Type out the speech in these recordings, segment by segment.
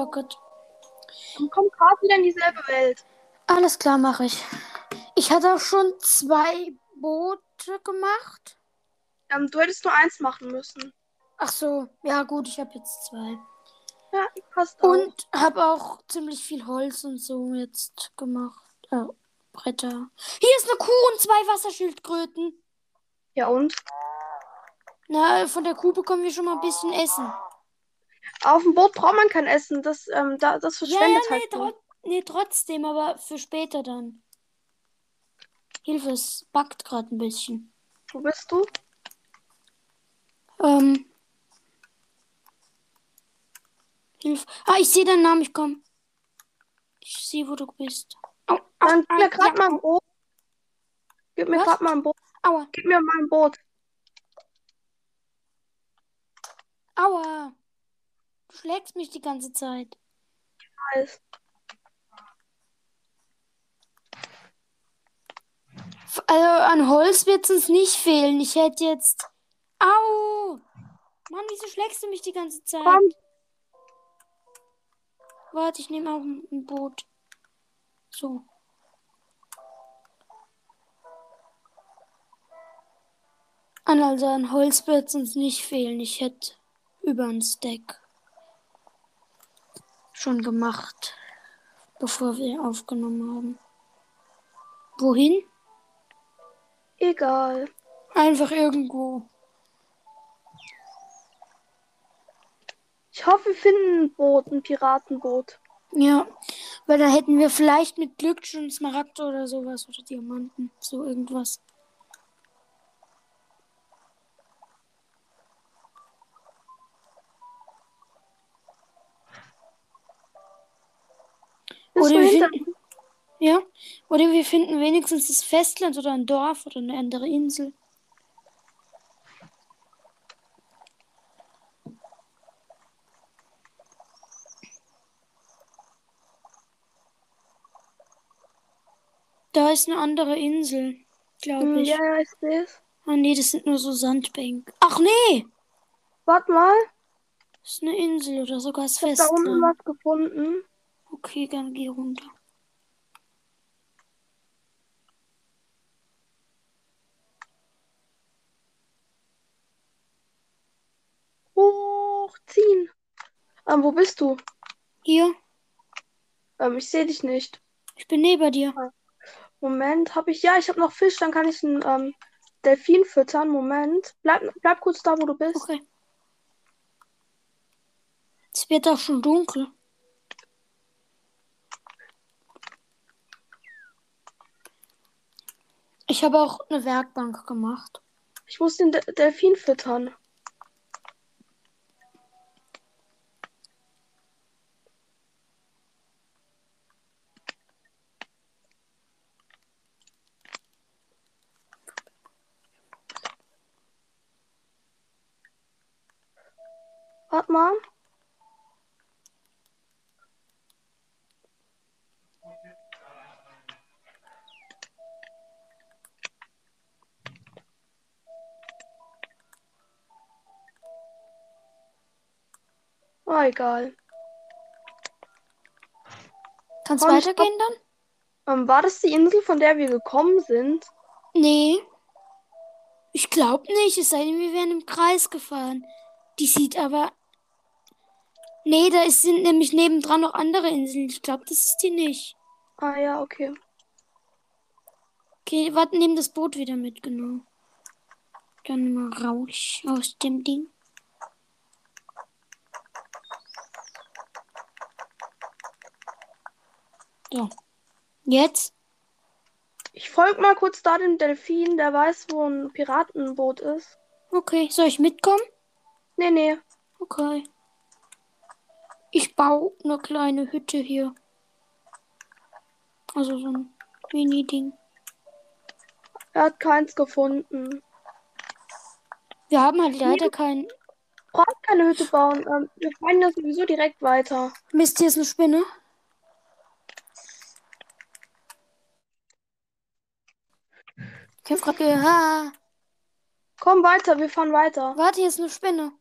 Rocket. Dann komm gerade wieder in dieselbe Welt. Alles klar, mache ich. Ich hatte auch schon zwei Boote gemacht. Ähm, du hättest nur eins machen müssen. Ach so, ja gut, ich habe jetzt zwei. Ja, passt auch. Und habe auch ziemlich viel Holz und so jetzt gemacht. Äh, Bretter. Hier ist eine Kuh und zwei Wasserschildkröten. Ja, und? Na, von der Kuh bekommen wir schon mal ein bisschen Essen. Auf dem Boot braucht man kein Essen. Das, ähm, da, das Ja, ja, verschwendet nee, halt. tro nee, trotzdem, aber für später dann. Hilfe, es backt gerade ein bisschen. Wo bist du? Ähm. Hilfe. Ah, ich sehe deinen Namen, ich komm. Ich sehe, wo du bist. Au, Dann gib mir gerade ja, mal ein Boot. Gib mir gerade mal ein Boot. Aua, Gib mir mal ein Boot. aua. Du schlägst mich die ganze Zeit. Weiß. F- Also an Holz wird es uns nicht fehlen. Ich hätte jetzt. Au! Mann, wieso schlägst du mich die ganze Zeit? Komm, Warte, ich nehme auch ein Boot. So. An also an Holz wird es uns nicht fehlen. Ich hätte über ein Stack schon gemacht, bevor wir aufgenommen haben. Wohin? egal. Einfach irgendwo. Ich hoffe, wir finden ein Boot, ein Piratenboot. Ja, weil da hätten wir vielleicht mit Glück schon Smaragd oder sowas oder Diamanten, so irgendwas. Oder wir finden, ja, oder wir finden wenigstens das Festland oder ein Dorf oder eine andere Insel. Da ist eine andere Insel, glaube Hm, ich. Ja, ja, ich sehe es. Ah nee, das sind nur so Sandbänke. Ach nee, Warte mal. das ist eine Insel oder sogar das Ich habe da unten Festland. was gefunden. Okay, dann geh runter. Hochziehen. Ähm, wo bist du? Hier, Ähm, ich sehe dich nicht. ich bin neben dir. Moment, habe ich. Ja, ich habe noch Fisch, dann kann ich einen ähm, Delfin füttern. Moment. Bleib, bleib kurz da, wo du bist. Okay. Es wird auch schon dunkel. Ich habe auch eine Werkbank gemacht. Ich muss den De Delfin füttern. Warte mal. Ah, egal. Kannst Komm, weitergehen dann? Ähm, war das die Insel, von der wir gekommen sind? Nee. Ich glaube nicht, es sei denn, wir wären im Kreis gefahren. Die sieht aber. Nee, da ist, sind nämlich nebendran noch andere Inseln. Ich glaube, das ist die nicht. Ah ja, okay. Okay, warte, nehmen das Boot wieder mit, genau. Dann mal raus aus dem Ding. So. Jetzt? Ich folge mal kurz da dem Delfin, der weiß, wo ein Piratenboot ist. Okay, soll ich mitkommen? Nee, nee. Okay. Ich baue eine kleine Hütte hier. Also so ein Mini-Ding. Er hat keins gefunden. Wir haben halt leider kein. Braucht keine Hütte bauen. Ähm, wir fahren ja sowieso direkt weiter. Mist, hier ist eine Spinne. Ich grad gehört. Komm weiter, wir fahren weiter. warte, hier ist eine Spinne.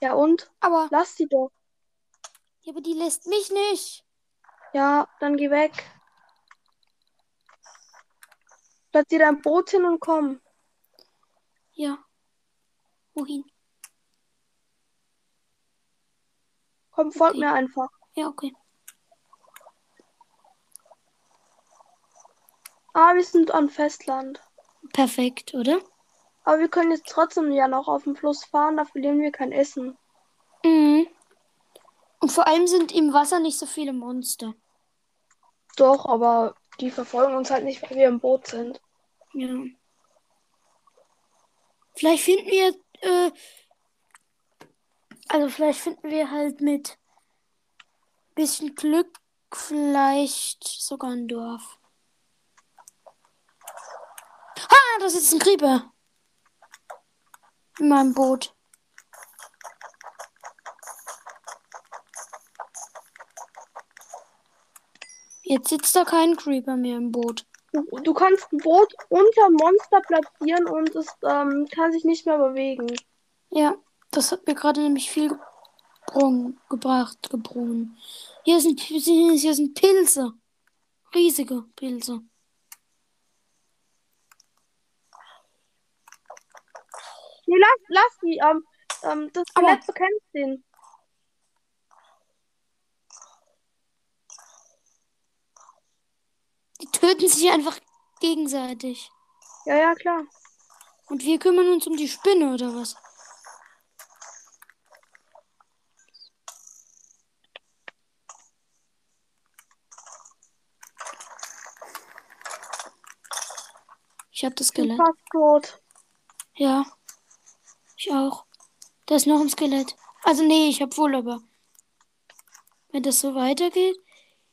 Ja und? Aber Lass die doch. Ja, aber die lässt mich nicht. Ja, dann geh weg. Platzier dein Boot hin und komm. Ja. Wohin? Komm, folg Okay. mir einfach. Ja, okay. Ah, wir sind am Festland. Perfekt, oder? Aber wir können jetzt trotzdem ja noch auf dem Fluss fahren, da verlieren wir kein Essen. Mhm. Und vor allem sind im Wasser nicht so viele Monster. Doch, aber die verfolgen uns halt nicht, weil wir im Boot sind. Ja. Vielleicht finden wir, äh, also vielleicht finden wir halt mit bisschen Glück vielleicht sogar ein Dorf. Ah, das ist ein Creeper. In meinem Boot. Jetzt sitzt da kein Creeper mehr im Boot. Du, du kannst ein Boot unter Monster platzieren und es ähm, kann sich nicht mehr bewegen. Ja, das hat mir gerade nämlich viel gebrungen, gebracht, gebrungen. Hier sind, hier sind Pilze. Riesige Pilze. Nee, lass, lass die. Ähm, ähm, das Aber- Skelett bekämpft den. Die töten sich einfach gegenseitig. Ja, ja, klar. Und wir kümmern uns um die Spinne oder was? Ich hab das Ich bin Skelett. fast tot. Ja. Ich auch. Da ist noch ein Skelett. Also nee, ich hab wohl aber. Wenn das so weitergeht.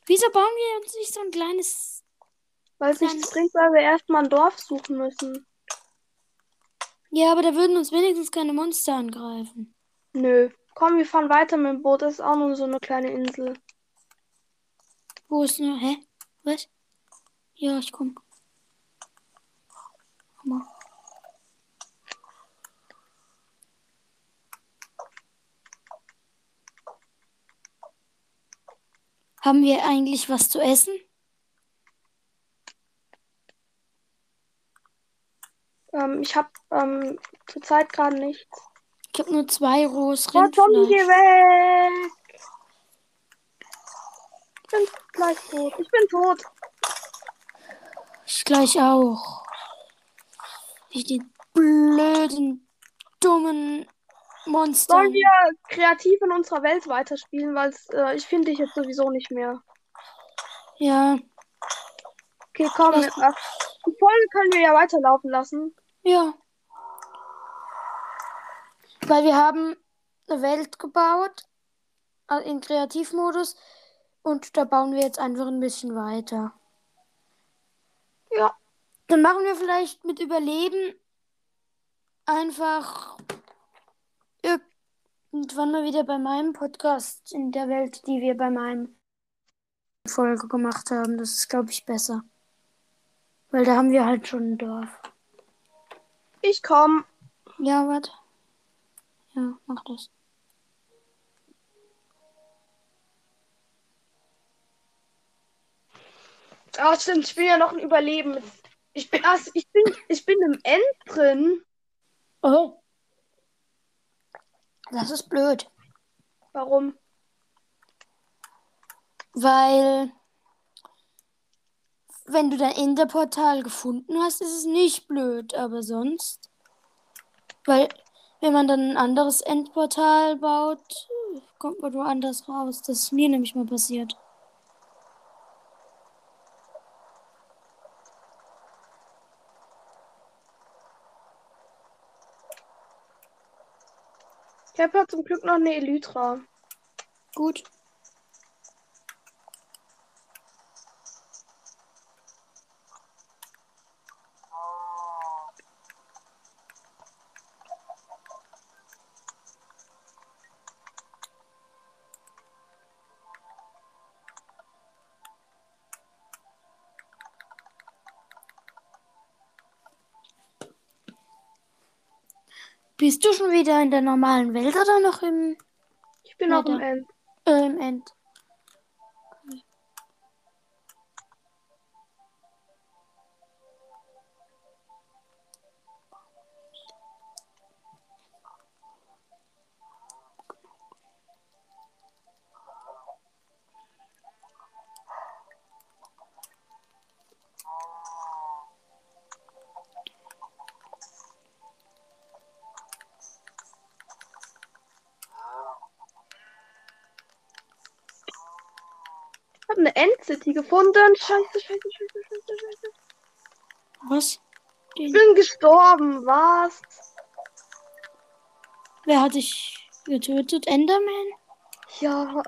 Wieso bauen wir uns nicht so ein kleines. Weil es nichts bringt, weil wir erstmal ein Dorf suchen müssen. Ja, aber da würden uns wenigstens keine Monster angreifen. Nö. Komm, wir fahren weiter mit dem Boot. Das ist auch nur so eine kleine Insel. Wo ist nur. Hä? Was? Ja, ich komm. Komm mal. Haben wir eigentlich was zu essen? Ähm, ich habe ähm, zurzeit gerade nichts. Ich habe nur zwei rohes Oh, Tommy, geh Rindfleisch. weg! Ich bin gleich tot. Ich bin tot. Ich gleich auch. Ich die blöden, dummen Monster. Sollen wir kreativ in unserer Welt weiterspielen, weil äh, ich finde dich jetzt sowieso nicht mehr. Ja, Okay, komm. Äh, die Folge können wir ja weiterlaufen lassen. ja. Weil wir haben eine Welt gebaut äh, in Kreativmodus und da bauen wir jetzt einfach ein bisschen weiter. Ja. Dann machen wir vielleicht mit Überleben einfach irgendwann mal wieder bei meinem Podcast in der Welt, die wir bei meinem Folge gemacht haben. Das ist, glaube ich, besser. Weil da haben wir halt schon ein Dorf. Ich komm. Ja, warte. Ja, mach das. Ah, stimmt. Ich bin ja noch ein Überleben. Ich bin, also ich bin, ich bin im End drin. Oh. Das ist blöd. Warum? Weil, wenn du dein Enderportal gefunden hast, ist es nicht blöd, aber sonst. Weil, wenn man dann ein anderes Endportal baut, kommt man woanders raus. Das ist mir nämlich mal passiert. Ich habe ja zum Glück noch eine Elytra. Gut. Bist du schon wieder in der normalen Welt oder noch im. Ich bin noch im. End. Äh, im End. Gefunden. Scheiße, scheiße, scheiße, scheiße, scheiße. Was? Ich bin gestorben. Was? Wer hat dich getötet? Enderman? Ja.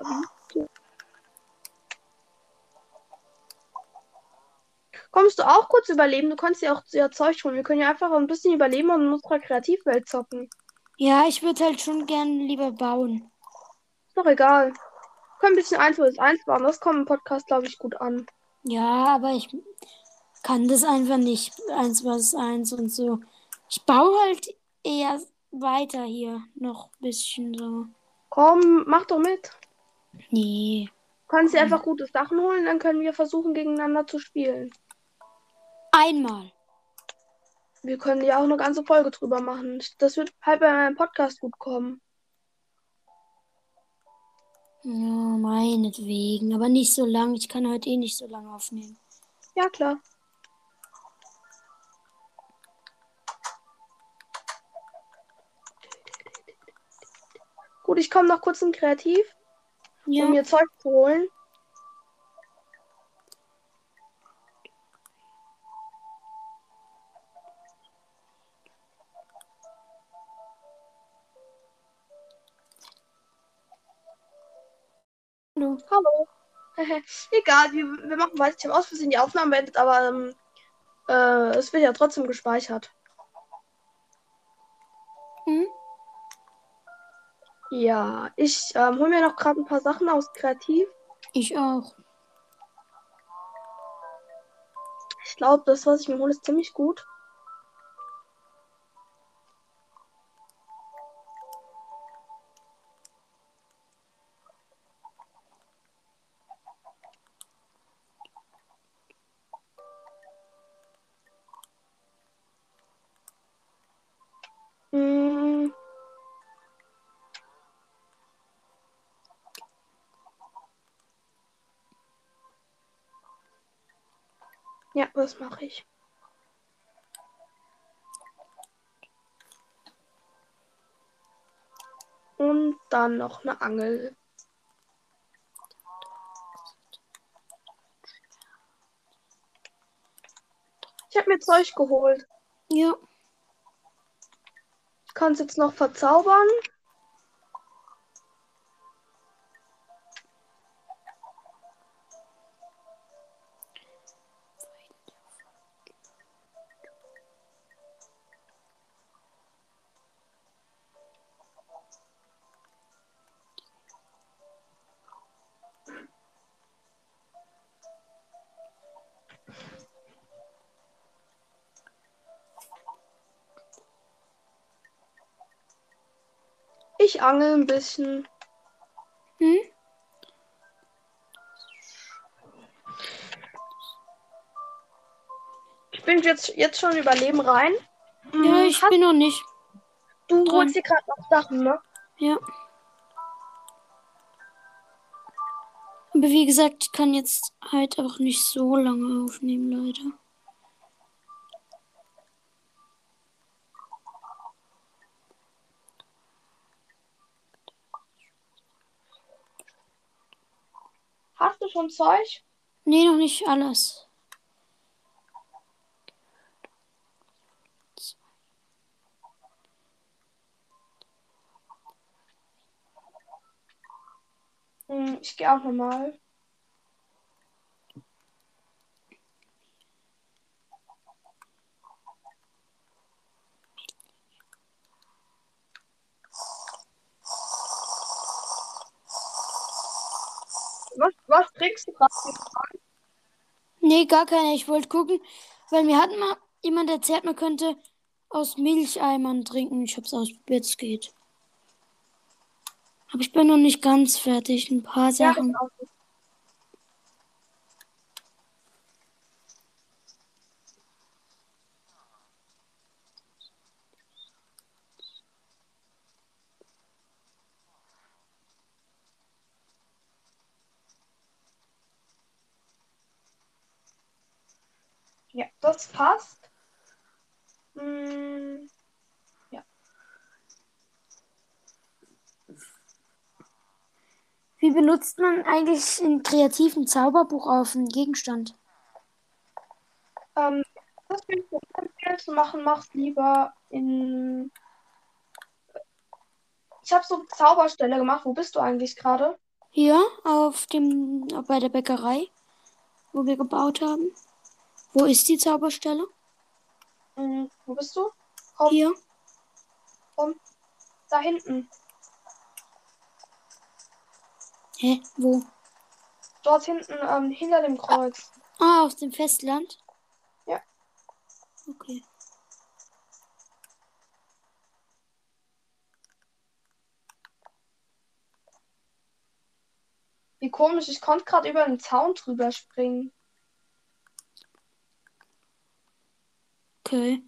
Kommst du auch kurz überleben? Du kannst ja auch ja Zeug holen. Wir können ja einfach ein bisschen überleben und in unserer Kreativwelt zocken. Ja, ich würde halt schon gern lieber bauen. Ist doch egal. Können ein bisschen 1 vs 1 bauen. Das kommt im Podcast, glaube ich, gut an. Ja, aber ich kann das einfach nicht. Eins was eins und so. Ich baue halt eher weiter hier. Noch ein bisschen so. Komm, mach doch mit. Nee. Du kannst dir einfach gute Sachen holen, dann können wir versuchen, gegeneinander zu spielen. Einmal. Wir können ja auch eine ganze Folge drüber machen. Das wird halt bei meinem Podcast gut kommen. Ja, meinetwegen. Aber nicht so lang. Ich kann heute eh nicht so lange aufnehmen. Ja, klar. Gut, ich komme noch kurz in Kreativ, Ja. um mir Zeug zu holen. Egal, wir, wir machen weiter. Ich habe aus Versehen die Aufnahme beendet, aber ähm, äh, es wird ja trotzdem gespeichert. Hm? Ja, ich ähm, hole mir noch gerade ein paar Sachen aus Kreativ. Ich auch. Ich glaube, das, was ich mir hole, ist ziemlich gut. Ja, das mache ich. Und dann noch eine Angel. Ich habe mir Zeug geholt. Ja. Ich kann es jetzt noch verzaubern. Ich angel ein bisschen. Hm? Ich bin jetzt, jetzt schon überleben rein. Ja, ich Hast- bin noch nicht. du dran. holst dir gerade noch Sachen, ne? Ja. Aber wie gesagt, ich kann jetzt halt auch nicht so lange aufnehmen, leider. Schon Zeug? Nee, noch nicht alles. Hm, ich gehe auch nochmal. Was, was trinkst du gerade? Nee, gar keine. Ich wollte gucken, weil mir hat mal jemand erzählt, man könnte aus Milcheimern trinken. Ich hab's ausprobiert, es geht. Aber ich bin noch nicht ganz fertig. Ein paar Ja, Sachen. ich auch. Ja, das passt. Hm, Wie benutzt man eigentlich ein kreativen Zauberbuch auf einen Gegenstand? ähm, das will ich dir empfehlen zu machen. Mach's lieber in. Ich habe so eine Zauberstelle gemacht. Wo bist du eigentlich gerade? Hier auf dem bei der Bäckerei, wo wir gebaut haben. Wo ist die Zauberstelle? Hm, wo bist du? Komm, Hier. da hinten. Hä? Wo? Dort hinten, ähm, hinter dem Kreuz. Ah, auf dem Festland? Ja. Okay. Wie komisch, ich konnte gerade über den Zaun drüber springen. Okay.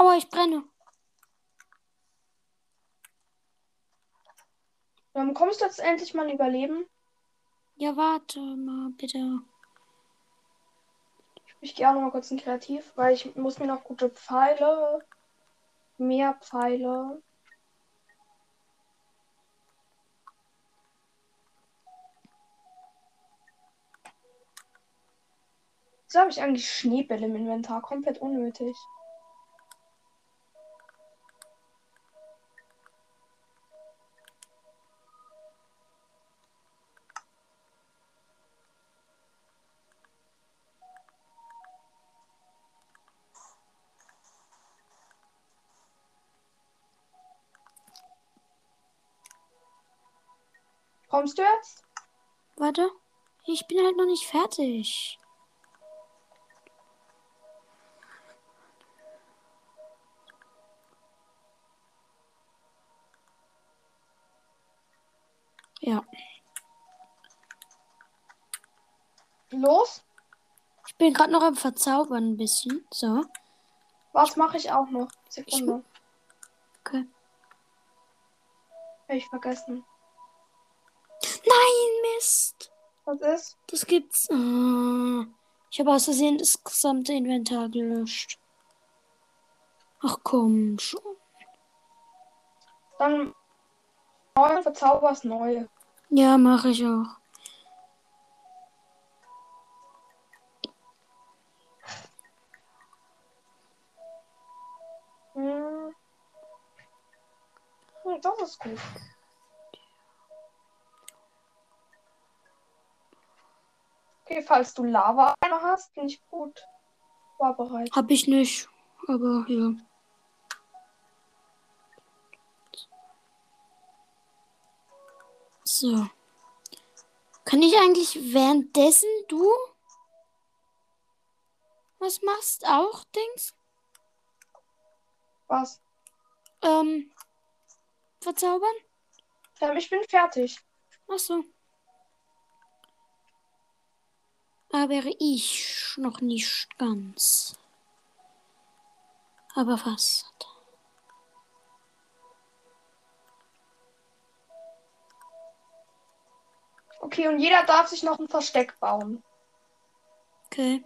Aua, ich brenne. Ähm, kommst du jetzt endlich mal überleben? Ja, warte mal, bitte. Ich gehe auch noch mal kurz in Kreativ, weil ich muss mir noch gute Pfeile. Mehr Pfeile. Wieso habe ich eigentlich Schneebälle im Inventar? Komplett unnötig. Kommst du jetzt? Warte. Ich bin halt noch nicht fertig. Ja, Los? ich bin gerade noch am Verzaubern ein bisschen. So. Was mache ich auch noch? Sekunde. Okay. Hab ich vergessen. Mist. Was ist? Das gibt's. Ah, ich habe aus Versehen das gesamte Inventar gelöscht. Ach komm schon. Dann neu verzauberst neue. Ja, mache ich auch. Hm. Hm, das ist gut. Okay, falls du Lava einmal hast, bin ich gut vorbereitet. Hab ich nicht. Aber ja. So. Kann ich eigentlich währenddessen du was machst auch, Dings? Was? Ähm, verzaubern? Ähm, ich bin fertig. Ach so. Aber ich noch nicht ganz. Aber fast. Okay, und jeder darf sich noch ein Versteck bauen. Okay.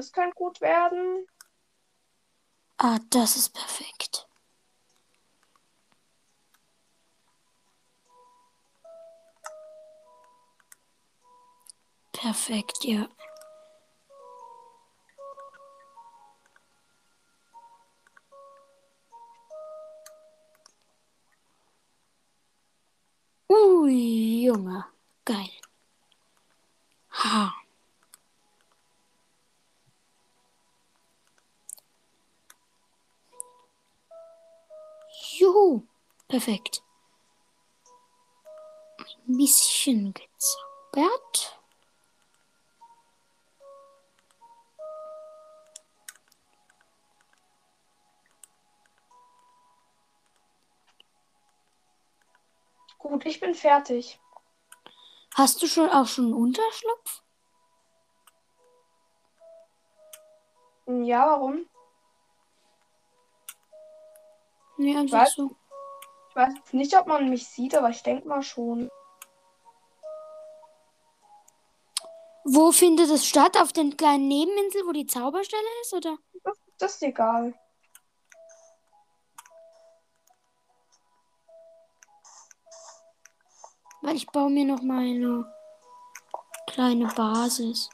Das könnte gut werden. Ah, das ist perfekt. Perfekt, ja. Perfekt. Ein bisschen gezaubert. Gut, ich bin fertig. Hast du schon auch schon einen Unterschlupf? Ja, warum? Nee, einfach Was? so. Ich weiß nicht, ob man mich sieht, aber ich denke mal schon. Wo findet es statt? Auf den kleinen Nebeninsel, wo die Zauberstelle ist, oder? Das, das ist egal. Weil ich baue mir noch mal eine kleine Basis.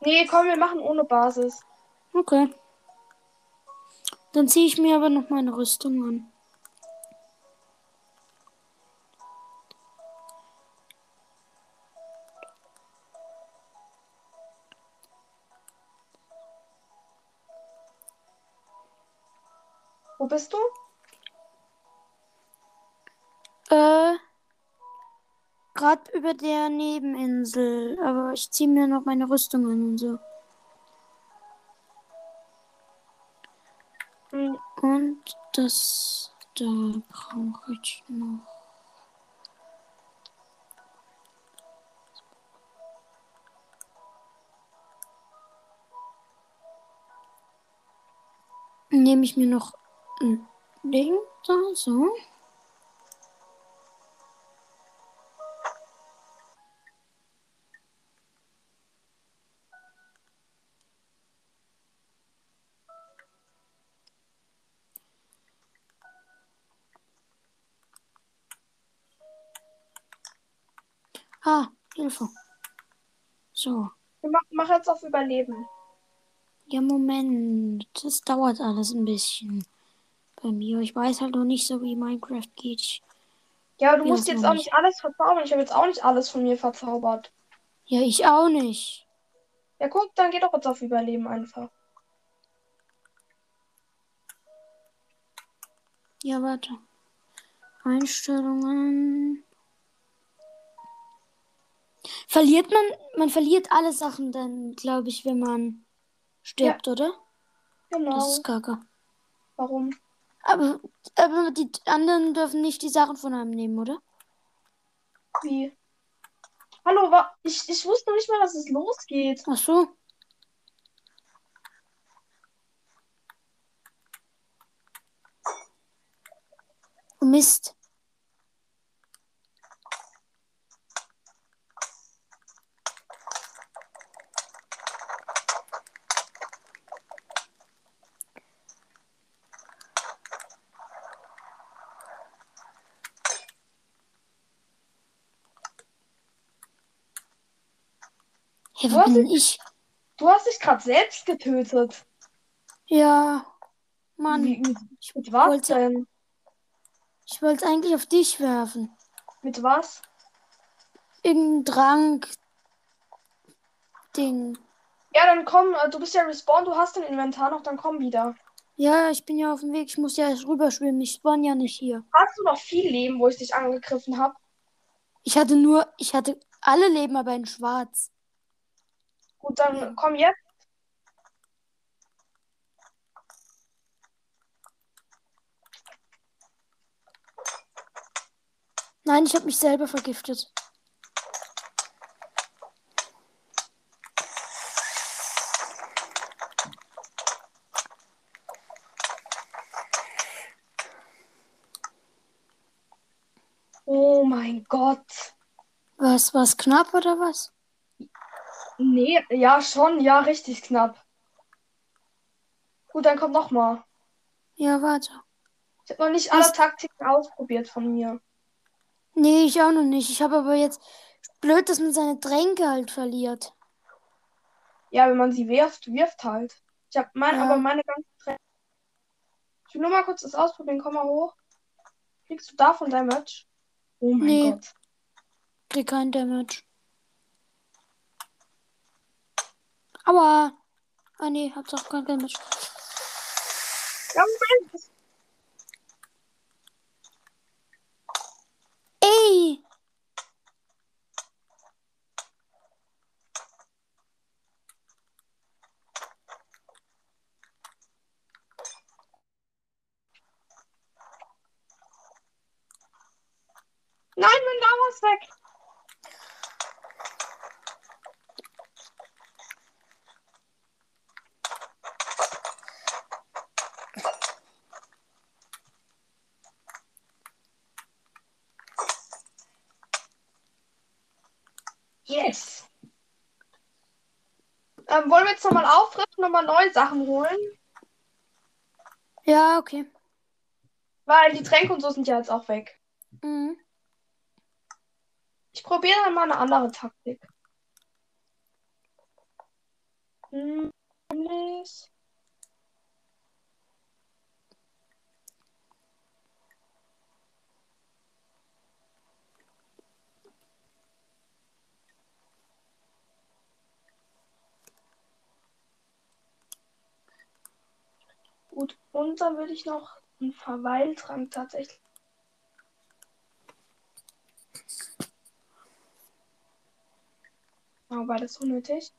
Nee, komm, wir machen ohne Basis. Okay. Dann ziehe ich mir aber noch meine Rüstung an. Wo bist du? Äh, gerade über der Nebeninsel. Aber ich ziehe mir noch meine Rüstung an und so. Das da brauche ich noch. Nehme ich mir noch ein Ding da, so. Ah, Hilfe. So. wir mach, mach jetzt auf Überleben. Ja, Moment. Das dauert alles ein bisschen bei mir. Ich weiß halt noch nicht so, wie Minecraft geht. Ja, du musst jetzt auch nicht. alles verzaubern. Ich habe jetzt auch nicht alles von mir verzaubert. ja, ich auch nicht. Ja, guck, dann geh doch jetzt auf Überleben einfach. Ja, warte. Einstellungen. Verliert man, man verliert alle Sachen dann, glaube ich, wenn man stirbt, oder? Genau. Das ist kacke. Warum? Aber, aber die anderen dürfen nicht die Sachen von einem nehmen, oder? Wie? Hallo, wa ich, ich wusste noch nicht mal, dass es losgeht. Ach so. Mist. Hey, wo bin ich? Du hast dich gerade selbst getötet. Ja, Mann. Wie, mit, Ich mit was wollte denn? ich wollte es eigentlich auf dich werfen. Mit was? Irgendein Drang. Ding. Ja, dann komm, äh, du bist ja respawned, du hast dein Inventar noch, dann komm wieder. Ja, ich bin ja auf dem Weg. Ich muss ja erst rüberschwimmen. Ich spawn ja nicht hier. Hast du noch viel Leben, wo ich dich angegriffen habe? Ich hatte nur, ich hatte alle Leben, aber in schwarz. Gut, dann komm jetzt. Nein, ich habe mich selber vergiftet. Oh mein Gott. Was, was knapp oder was? Nee, ja, schon, ja, richtig knapp. Gut, dann kommt noch mal. Ja, warte. Ich habe noch nicht Was? alle Taktiken ausprobiert von mir. Nee, ich auch noch nicht. Ich habe aber jetzt blöd, dass man seine Tränke halt verliert. Ja, wenn man sie wirft, wirft halt. Ich habe mein, Ja. aber meine ganzen Trä Ich will nur mal kurz das ausprobieren. Komm mal hoch. Kriegst du davon Damage? Oh mein Nee. Gott. Krieg kein Damage. Aua. Ah nee, hab's auch kein Damage. Ja, Moment. Ey! Nein, mein Lama ist weg. Yes. Ähm, wollen wir jetzt nochmal auffrischen und mal neue Sachen holen? Ja, okay. Weil die Tränke und so sind ja jetzt auch weg. Mhm. Ich probiere dann mal eine andere Taktik. Hm, nämlich- Gut, und dann würde ich noch einen Verweiltrank tatsächlich. Oh, war das unnötig?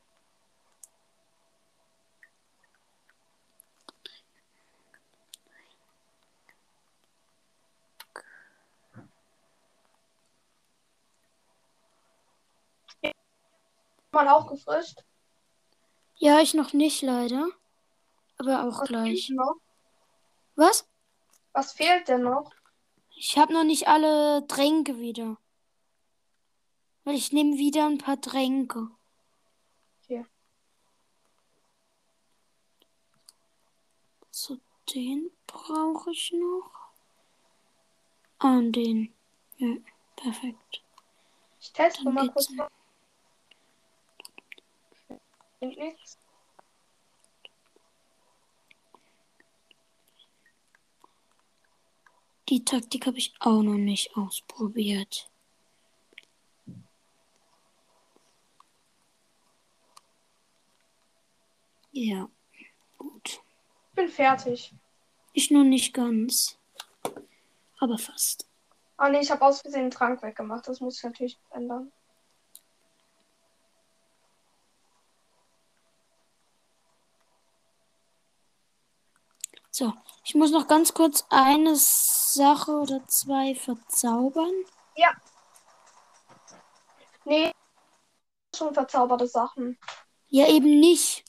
Mal aufgefrischt. Ja, ich noch nicht leider. Aber auch Was gleich. Was? Was fehlt denn noch? Ich habe noch nicht alle Tränke wieder. Weil ich nehme wieder ein paar Tränke. Okay. So, den brauche ich noch. Ah, und den. Ja, perfekt. Ich teste mal kurz. Bringt nichts. Die Taktik habe ich auch noch nicht ausprobiert. Ja, gut. Ich bin fertig. Ich noch nicht ganz. Aber fast. Ah nee, ich habe aus Versehen den Trank weggemacht. Das muss ich natürlich ändern. So, ich muss noch ganz kurz eine Sache oder zwei verzaubern. Nee, schon verzauberte Sachen. Ja, eben nicht.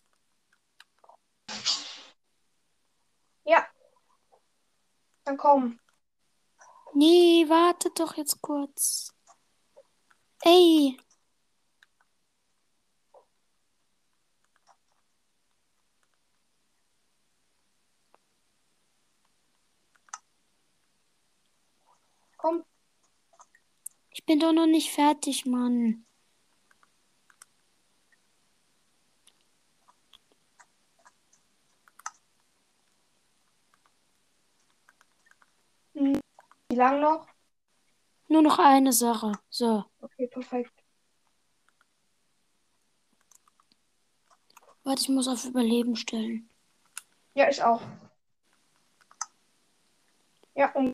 Ja. Dann komm. Nee, warte doch jetzt kurz. Ey. Komm. Ich bin doch noch nicht fertig, Mann. Wie lang noch? Nur noch eine Sache. So. Okay, perfekt. Warte, ich muss auf Überleben stellen. Ja, ich auch. Ja, um.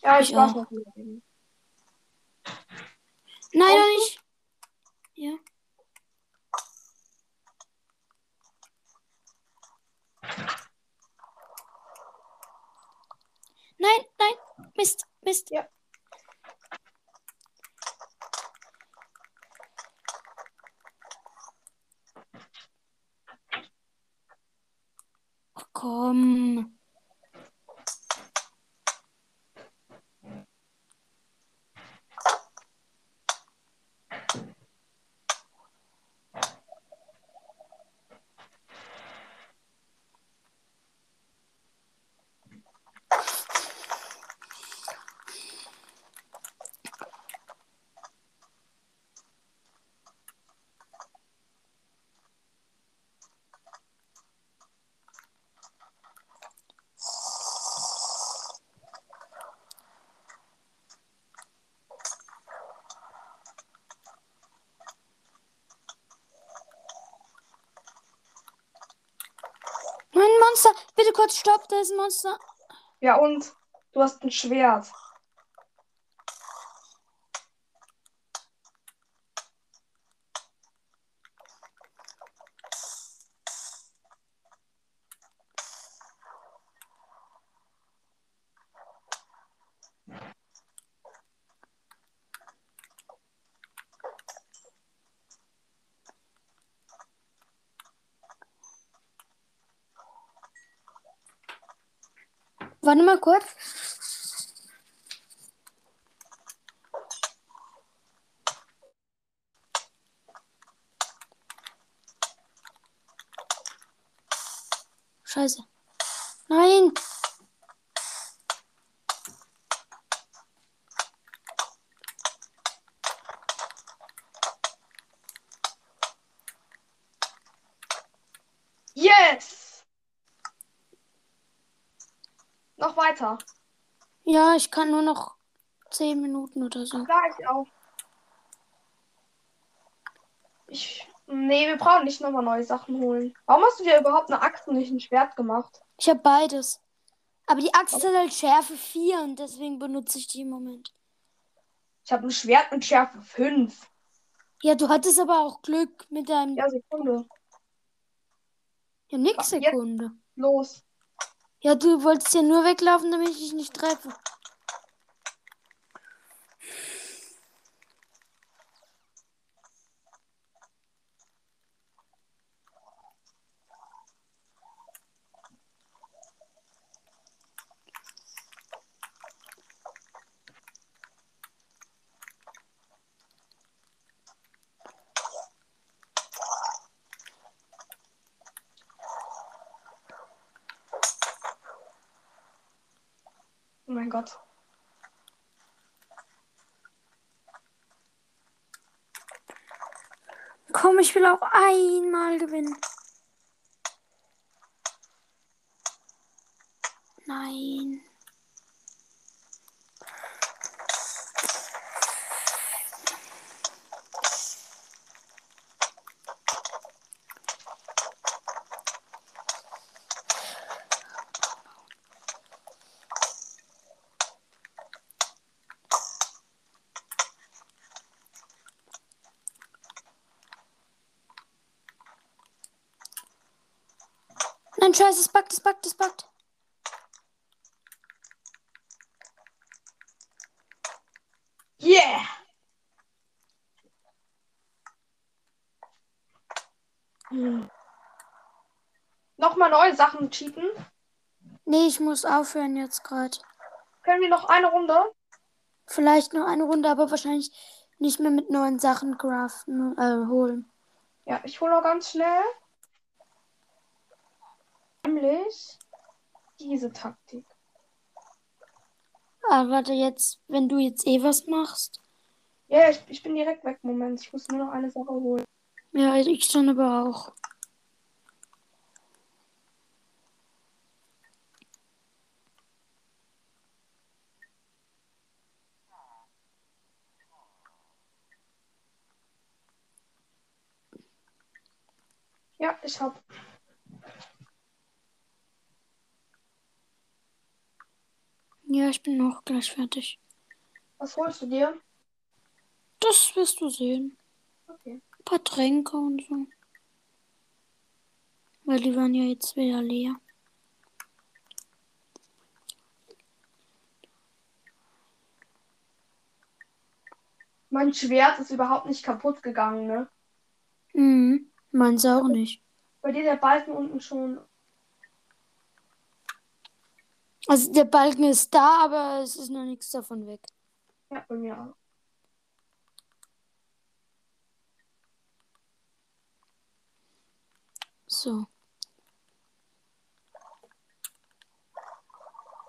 Ja, ich, Ich auch. noch überleben. Nein, noch nicht. Ja. Nein, nein. Mist, Mist. Ja. Ach, komm. Monster! Bitte kurz stopp, da ist ein Monster. Ja, und du hast ein Schwert. Warte mal kurz. Scheiße. Nein. Yes! Noch weiter. Ja, ich kann nur noch 10 Minuten oder so. Ja, ich auch. Ich. Nee, wir brauchen nicht nochmal neue Sachen holen. Warum hast du dir überhaupt eine Axt und nicht ein Schwert gemacht? Ich habe beides. Aber die Axt hat halt Schärfe 4 und deswegen benutze ich die im Moment. Ich habe ein Schwert mit Schärfe 5. Ja, du hattest aber auch Glück mit deinem. Ja, Sekunde. Ja, nix Jetzt. Sekunde. Los. Ja, du wolltest ja nur weglaufen, damit ich dich nicht treffe. Oh mein Gott. Komm, ich will auch einmal gewinnen. Nein. Nein, scheiße, es backt, es backt, es backt. Yeah! Hm. Nochmal neue Sachen cheaten. Nee, ich muss aufhören jetzt gerade. Können wir noch eine Runde? Vielleicht noch eine Runde, aber wahrscheinlich nicht mehr mit neuen Sachen craften, äh, holen. Ja, ich hole noch ganz schnell. Nämlich diese Taktik. Aber warte jetzt, wenn du jetzt eh was machst. Ja, ich, ich bin direkt weg. Moment, ich muss nur noch eine Sache holen. Ja, ich dann aber auch. Ja, ich hab. Ja, ich bin auch gleich fertig. Was holst du dir? Das wirst du sehen. Okay. Ein paar Tränke und so. Weil die waren ja jetzt wieder leer. Mein Schwert ist überhaupt nicht kaputt gegangen, ne? Mhm. Meins auch nicht. Bei dir der Balken unten schon. Also der Balken ist da, aber es ist noch nichts davon weg. Ja, bei mir auch. So.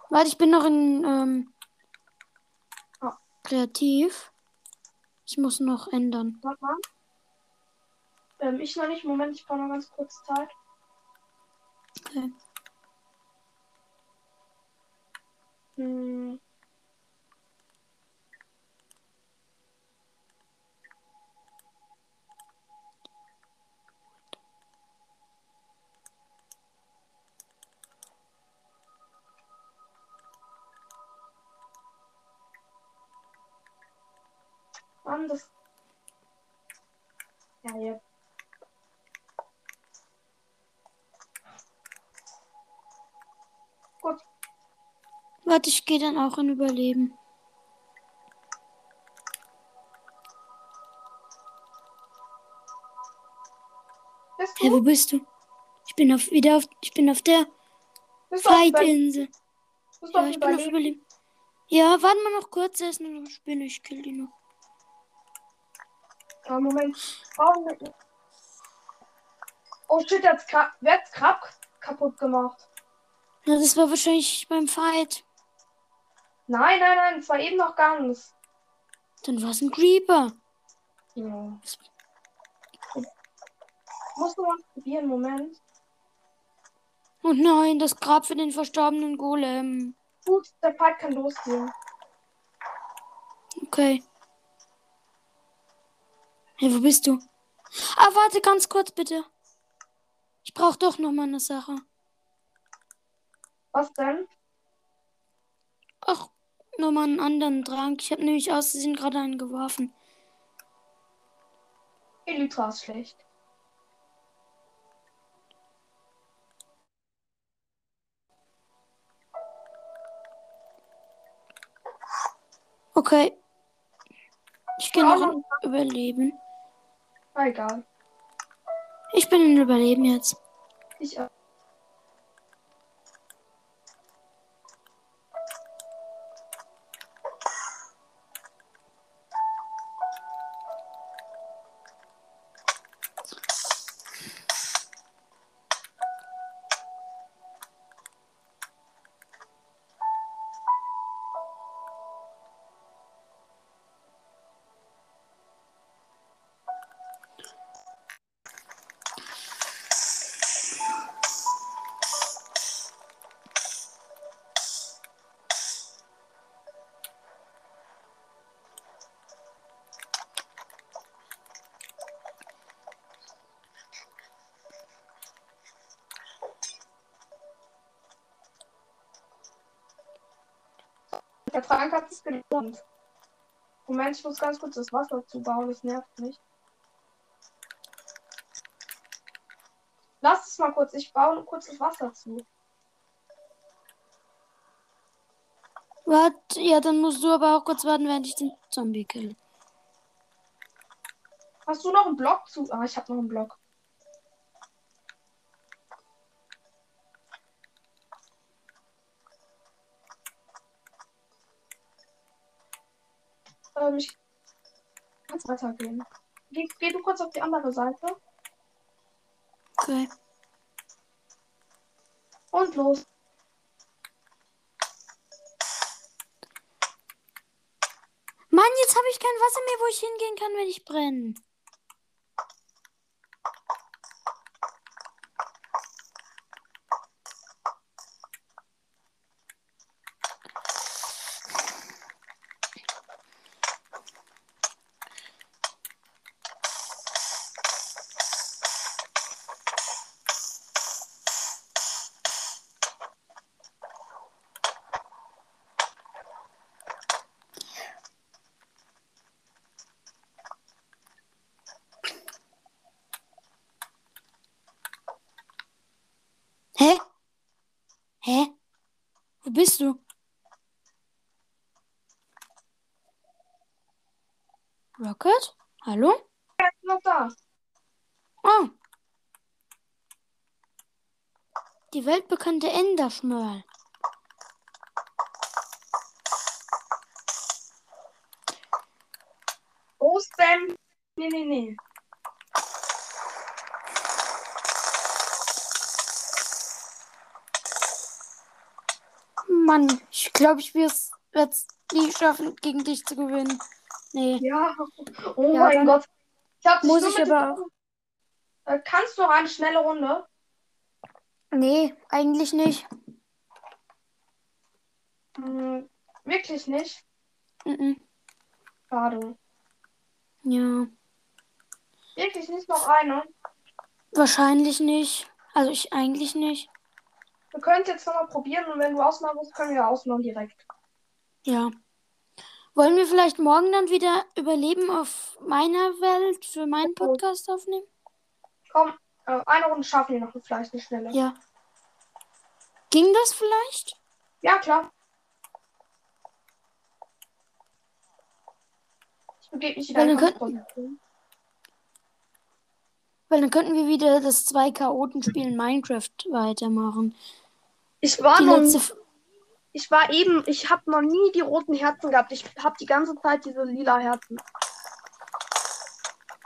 Warte, ich bin noch in ähm, Ah. kreativ. Ich muss noch ändern. Warte mal. Ähm, ich noch nicht. Moment, ich brauche noch ganz kurz Zeit. Okay. Hm. Mann, das. Ja, jetzt. Warte, ich gehe dann auch in Überleben. Bist du? wo bist du? Ich bin auf wieder auf ich bin auf der Fight-Insel. Ja, ich bin auf Überleben? Überleben. Ja, warte mal noch kurz, da ist nur noch eine Spinne, ich kill die noch. Ah, Moment. Oh shit, wer hat's Krab kaputt gemacht? Na, das war wahrscheinlich beim Fight. Nein, nein, nein, es war eben noch ganz. Dann war es ein Creeper. Ja. Musst du mal probieren, Moment. Oh nein, das Grab für den verstorbenen Golem. Gut, der Fight kann losgehen. Okay. Hey, wo bist du? Ah, warte ganz kurz bitte. Ich brauche doch noch mal eine Sache. Was denn? Ach, noch mal einen anderen Trank. Ich habe nämlich aus Versehen gerade einen geworfen. Elytra ist schlecht. Okay. Ich gehe Ja, noch Überleben. Na egal. Ich bin in Überleben jetzt. Ich auch. Gelohnt. Moment, ich muss ganz kurz das Wasser zubauen, das nervt mich. Lass es mal kurz, ich baue kurz das Wasser zu. Warte, ja, dann musst du aber auch kurz warten, während ich den Zombie kill. Hast du noch einen Block zu? Ah, ich habe noch einen Block. Ähm, ich kann weitergehen. Geh, geh du kurz auf die andere Seite Okay. und los. Mann, jetzt habe ich kein Wasser mehr, wo ich hingehen kann, wenn ich brenne. Oh, Spam. Nee, nee, nee. Mann, ich glaube, ich werde es nie schaffen, gegen dich zu gewinnen. Nee. Ja. Oh Ja, mein Gott. Ich hab muss ich aber Äh, Kannst du noch eine schnelle Runde? Nee, eigentlich nicht. Hm, wirklich nicht. Mhm. Schade. Ja, Wirklich nicht noch eine. wahrscheinlich nicht. Also ich eigentlich nicht. Wir können es jetzt nochmal probieren und wenn du ausmachen musst, können wir ausmachen direkt. Ja. Wollen wir vielleicht morgen dann wieder Überleben auf meiner Welt für meinen Podcast aufnehmen? Komm, äh, eine Runde schaffen wir noch vielleicht eine schnelle. Ja. Ging das vielleicht? Ja, klar. Mich wieder Weil in dann Position. Weil dann könnten wir wieder das zwei Chaoten-Spiel in Minecraft weitermachen. Ich war Die noch letzte. Ich war eben, ich habe noch nie die roten Herzen gehabt. Ich habe die ganze Zeit diese lila Herzen.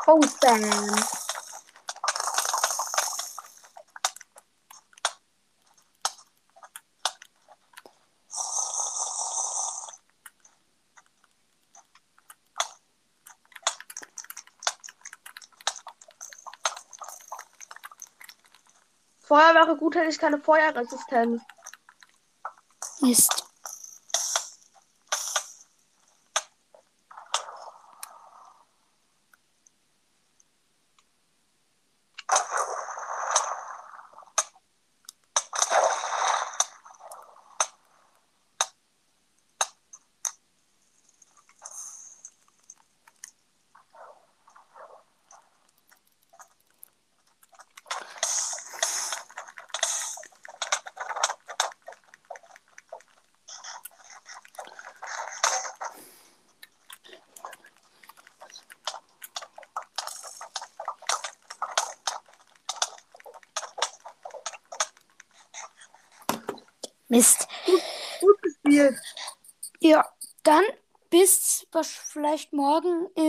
Oh, damn. Feuer wäre gut, hätte ich keine Feuerresistenz. Mist. Gut gespielt. Ja, dann bis was vielleicht morgen im.